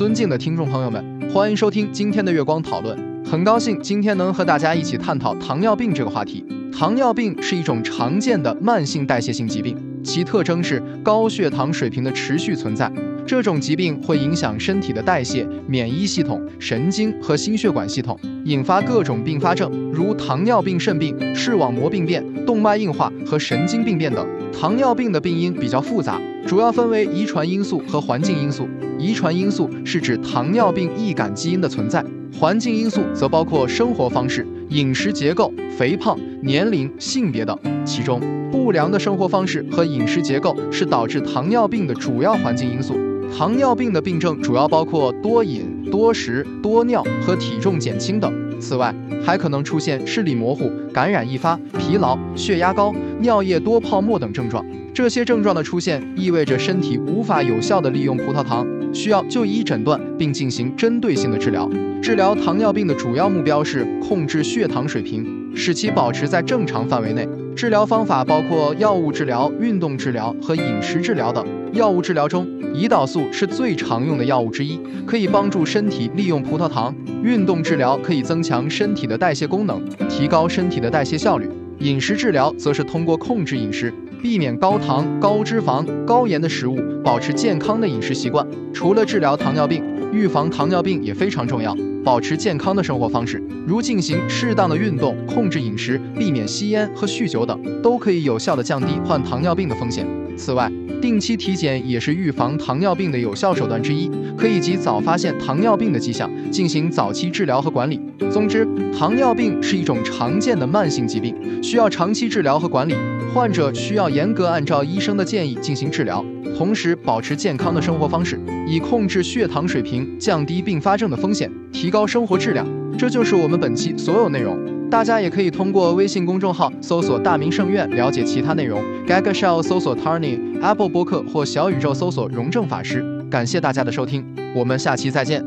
尊敬的听众朋友们，欢迎收听今天的月光讨论。很高兴今天能和大家一起探讨糖尿病这个话题。糖尿病是一种常见的慢性代谢性疾病，其特征是高血糖水平的持续存在。这种疾病会影响身体的代谢、免疫系统、神经和心血管系统，引发各种并发症，如糖尿病肾病、视网膜病变、动脉硬化和神经病变等。糖尿病的病因比较复杂，主要分为遗传因素和环境因素。遗传因素是指糖尿病易感基因的存在，环境因素则包括生活方式、饮食结构、肥胖、年龄、性别等。其中，不良的生活方式和饮食结构是导致糖尿病的主要环境因素。糖尿病的病症主要包括多饮、多食、多尿和体重减轻等。此外，还可能出现视力模糊、感染易发、疲劳、血压高、尿液多泡沫等症状。这些症状的出现意味着身体无法有效地利用葡萄糖，需要就医诊断并进行针对性的治疗。治疗糖尿病的主要目标是控制血糖水平，使其保持在正常范围内。治疗方法包括药物治疗、运动治疗和饮食治疗等。药物治疗中，胰岛素是最常用的药物之一，可以帮助身体利用葡萄糖。运动治疗可以增强身体的代谢功能，提高身体的代谢效率。饮食治疗则是通过控制饮食，避免高糖、高脂肪、高盐的食物，保持健康的饮食习惯。除了治疗糖尿病，预防糖尿病也非常重要。保持健康的生活方式，如进行适当的运动、控制饮食、避免吸烟和酗酒等，都可以有效的降低患糖尿病的风险。此外，定期体检也是预防糖尿病的有效手段之一，可以及早发现糖尿病的迹象，进行早期治疗和管理。总之，糖尿病是一种常见的慢性疾病，需要长期治疗和管理。患者需要严格按照医生的建议进行治疗，同时保持健康的生活方式，以控制血糖水平，降低并发症的风险，提高生活质量。这就是我们本期所有内容。大家也可以通过微信公众号搜索“大明圣院”了解其他内容。，Gagashell 搜索 Tarny，Apple 播客或小宇宙搜索“荣正法师”。感谢大家的收听，我们下期再见。